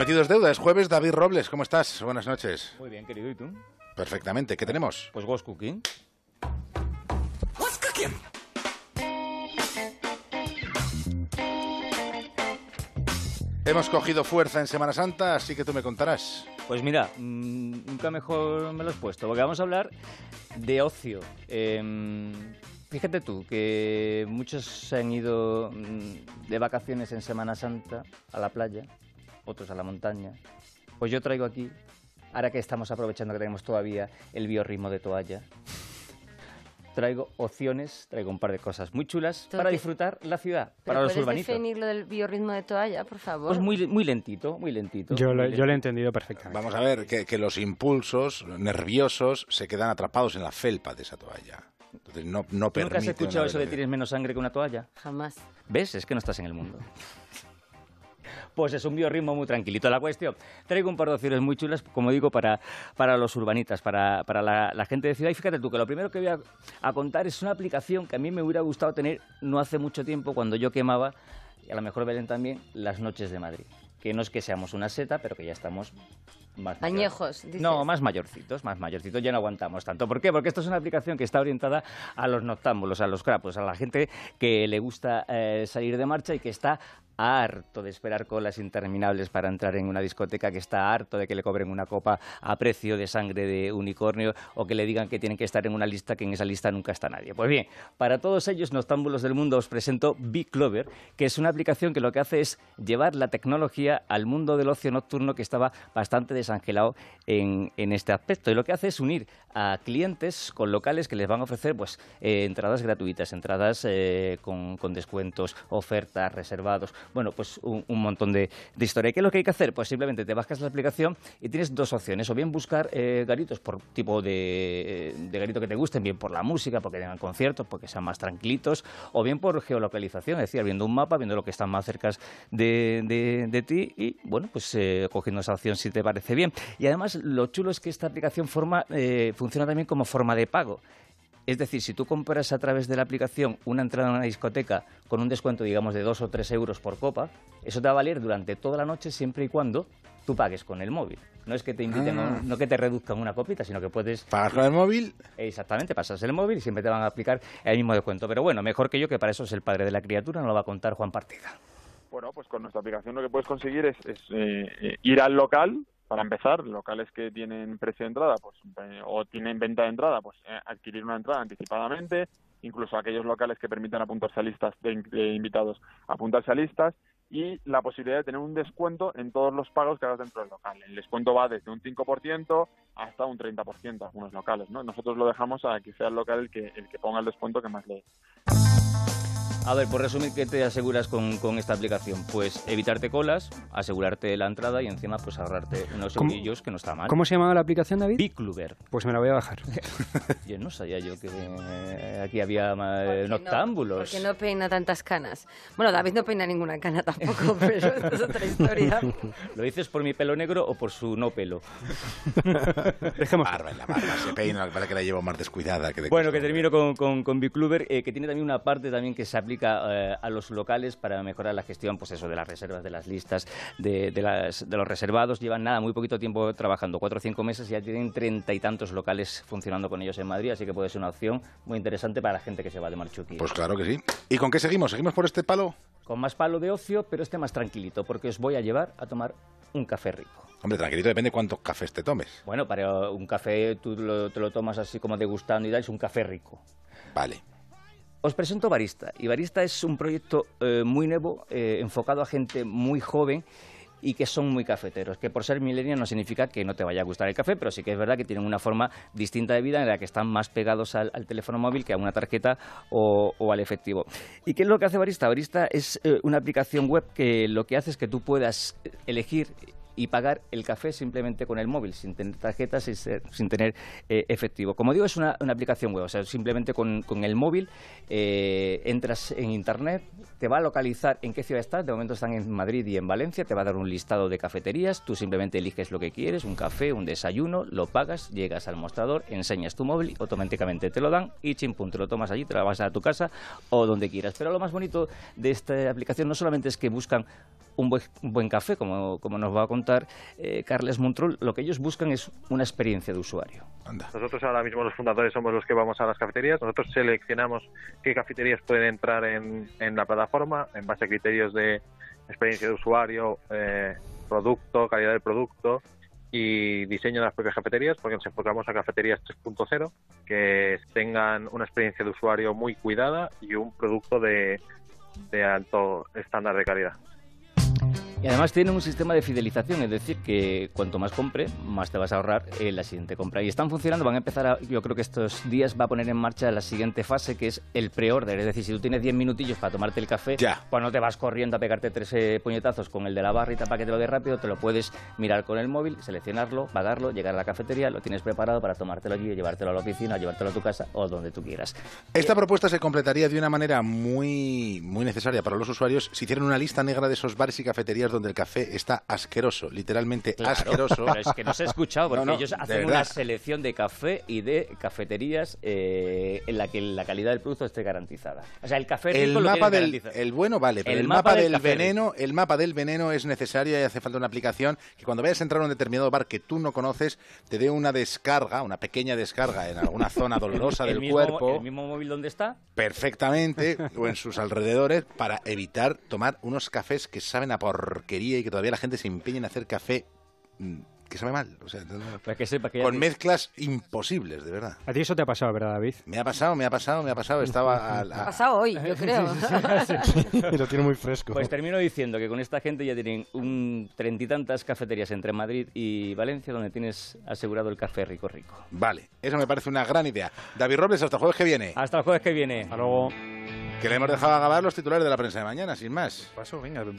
Metidos deuda, es jueves, David Robles, ¿cómo estás? Buenas noches. Muy bien, querido, ¿y tú? Perfectamente, ¿qué tenemos? Pues Ghost Cooking. Hemos cogido fuerza en Semana Santa, así que tú me contarás. Pues mira, mm, nunca mejor me lo has puesto, porque vamos a hablar de ocio. Em, fíjate tú que muchos se han ido mm, de vacaciones en Semana Santa a la playa, otros a la montaña. Pues yo traigo aquí, ahora que estamos aprovechando que tenemos todavía el biorritmo de toalla, traigo opciones, traigo un par de cosas muy chulas Todo para que- disfrutar la ciudad, ¿Pero para los puedes urbanitos. definir lo del biorritmo de toalla, por favor? Pues muy, muy lentito, muy lentito. Yo lo, muy yo lo he entendido perfectamente. Vamos a ver que, que los impulsos nerviosos se quedan atrapados en la felpa de esa toalla. Entonces no, no ¿Tú nunca has escuchado eso de tienes menos sangre que una toalla? Jamás. ¿Ves? Es que no estás en el mundo. Pues es un biorritmo muy tranquilito. La cuestión, traigo un par de opciones muy chulas, como digo, para, para los urbanitas, para, para la, gente de ciudad. Y fíjate tú que lo primero que voy a, a contar es una aplicación que a mí me hubiera gustado tener no hace mucho tiempo, cuando yo quemaba, y a lo mejor Belén también, las noches de Madrid. Que no es que seamos una seta, pero que ya estamos más. Añejos, dices. No, más mayorcitos, más mayorcitos, ya no aguantamos tanto. ¿Por qué? Porque esto es una aplicación que está orientada a los noctámbulos, a los crapos, a la gente que le gusta eh, salir de marcha y que está harto de esperar colas interminables para entrar en una discoteca, que está harto de que le cobren una copa a precio de sangre de unicornio o que le digan que tienen que estar en una lista que en esa lista nunca está nadie. Pues bien, para todos ellos noctámbulos del mundo os presento Big Clover, que es una aplicación que lo que hace es llevar la tecnología al mundo del ocio nocturno que estaba bastante desangelado en, en este aspecto. Y lo que hace es unir a clientes con locales que les van a ofrecer pues eh, entradas gratuitas, entradas eh, con, con descuentos, ofertas, reservados, bueno, pues un, montón de, de historia. ¿Qué es lo que hay que hacer? Pues simplemente te bajas la aplicación y tienes dos opciones, o bien buscar eh, garitos por tipo de, de garito que te gusten, bien por la música, porque tengan conciertos, porque sean más tranquilitos, o bien por geolocalización, es decir, viendo un mapa, viendo lo que están más cerca de, de- ti y, bueno, pues cogiendo esa opción si te parece bien. Y además, lo chulo es que esta aplicación forma, eh, funciona también como forma de pago. Es decir, si tú compras a través de la aplicación una entrada a una discoteca con un descuento, digamos, de 2 o 3 euros por copa, eso te va a valer durante toda la noche siempre y cuando tú pagues con el móvil. No es que te inviten, a un- no que te reduzcan una copita, sino que puedes Pagas con el móvil, Exactamente, pasas el móvil y siempre te van a aplicar el mismo descuento. Pero bueno, mejor que yo, que para eso es el padre de la criatura, no lo va a contar Juan Partida. Bueno, pues con nuestra aplicación lo que puedes conseguir es, es, eh, eh, ir al local, para empezar, locales que tienen precio de entrada pues eh, o tienen venta de entrada, pues eh, adquirir una entrada anticipadamente, incluso aquellos locales que permitan apuntarse a listas de, de invitados, apuntarse a listas y la posibilidad de tener un descuento en todos los pagos que hagas dentro del local. El descuento va desde un 5% hasta un 30% algunos locales, ¿no? Nosotros lo dejamos a que sea el local el que, el que ponga el descuento que más le, A ver, por resumir, ¿qué te aseguras con, con esta aplicación? Pues evitarte colas, asegurarte la entrada y encima pues ahorrarte unos ¿Cómo- eurillos que no está mal. ¿Cómo se llamaba la aplicación, David? Bicluber. Pues me la voy a bajar. Yo no sabía yo que eh, aquí había eh, no- noctámbulos. Porque no peina tantas canas. Bueno, David no peina ninguna cana tampoco, pero esto es otra historia. ¿Lo dices por mi pelo negro o por su no pelo? Dejemos. barba en la barba, se peina, parece que la llevo más descuidada que de Bueno, que termino con, con, con Bicluber, eh, que tiene también una parte también que se aplica eh, a los locales para mejorar la gestión, pues eso, de las reservas, de las listas, de, de, las, de los reservados. Llevan nada, muy poquito tiempo trabajando, cuatro o cinco meses, y ya tienen treinta y tantos locales funcionando con ellos en Madrid, así que puede ser una opción muy interesante para la gente que se va de marchuquí. Pues claro que sí. ¿Y con qué seguimos? ¿Seguimos por este palo? Con más palo de ocio, pero este más tranquilito, porque os voy a llevar a tomar un café rico. Hombre, tranquilito, depende cuántos cafés te tomes. Bueno, para un café tú lo- te lo tomas así como degustando y tal, es un café rico. Vale. Os presento Barista. Y Barista es un proyecto eh, muy nuevo, eh, enfocado a gente muy joven y que son muy cafeteros. Que por ser millennial no significa que no te vaya a gustar el café, pero sí que es verdad que tienen una forma distinta de vida en la que están más pegados al, teléfono móvil que a una tarjeta o, o al efectivo. ¿Y qué es lo que hace Barista? Barista es eh, una aplicación web que lo que hace es que tú puedas elegir y pagar el café simplemente con el móvil, sin tener tarjetas, sin, ser- sin tener eh, efectivo. Como digo, es una, una aplicación web, o sea, simplemente con, con el móvil eh, entras en internet, te va a localizar en qué ciudad estás, de momento están en Madrid y en Valencia, te va a dar un listado de cafeterías, tú simplemente eliges lo que quieres, un café, un desayuno, lo pagas, llegas al mostrador, enseñas tu móvil, automáticamente te lo dan y chimpum, te lo tomas allí, te lo vas a tu casa o donde quieras. Pero lo más bonito de esta aplicación no solamente es que buscan un buen, un buen café, como, como nos va a contar eh, Carles Montrol, lo que ellos buscan es una experiencia de usuario. Anda. Nosotros ahora mismo los fundadores somos los que vamos a las cafeterías. Nosotros seleccionamos qué cafeterías pueden entrar en, en la plataforma en base a criterios de experiencia de usuario, eh, producto, calidad del producto y diseño de las propias cafeterías, porque nos enfocamos a cafeterías 3.0 que tengan una experiencia de usuario muy cuidada y un producto de, de alto estándar de calidad. Y además tienen un sistema de fidelización, es decir, que cuanto más compre, más te vas a ahorrar en la siguiente compra. Y están funcionando, van a empezar, a- yo creo que estos días va a poner en marcha la siguiente fase, que es el pre-order. Es decir, si tú tienes 10 minutillos para tomarte el café, Ya. pues no te vas corriendo a pegarte tres eh, puñetazos con el de la barrita para que te lo dé rápido, te lo puedes mirar con el móvil, seleccionarlo, pagarlo, llegar a la cafetería, lo tienes preparado para tomártelo allí, llevártelo a la oficina, llevártelo a tu casa o donde tú quieras. Esta propuesta se completaría de una manera muy, muy necesaria para los usuarios si hicieran una lista negra de esos bares y cafeterías donde el café está asqueroso, literalmente Claro, asqueroso. Pero es que no se ha escuchado, porque No, no, ellos hacen una selección de café y de cafeterías eh, en la que la calidad del producto esté garantizada. O sea, el café rico El lo mapa del el bueno vale, pero El el, mapa mapa, del del, veneno, el mapa del veneno es necesario y hace falta una aplicación que cuando vayas a entrar a un determinado bar que tú no conoces te dé una descarga, una pequeña descarga en alguna zona dolorosa el del mismo, cuerpo El mismo móvil donde está. perfectamente o en sus alrededores para evitar tomar unos cafés que saben a porquería y que todavía la gente se empeña en hacer café mm, que sabe mal, o sea, Para que sepa que con te- mezclas imposibles, de verdad. A ti eso te ha pasado, ¿verdad, David? Me ha pasado, me ha pasado, me ha pasado. Estaba al- Ha a- pasado hoy, yo creo. Lo tiene muy fresco. Pues termino diciendo que con esta gente ya tienen un treinta y tantas cafeterías entre Madrid y Valencia donde tienes asegurado el café rico rico. Vale, eso me parece una gran idea. David Robles, hasta el jueves que viene. Hasta el jueves que viene. Hasta luego. Que le hemos dejado acabar los titulares de la prensa de mañana, sin más. Paso, venga,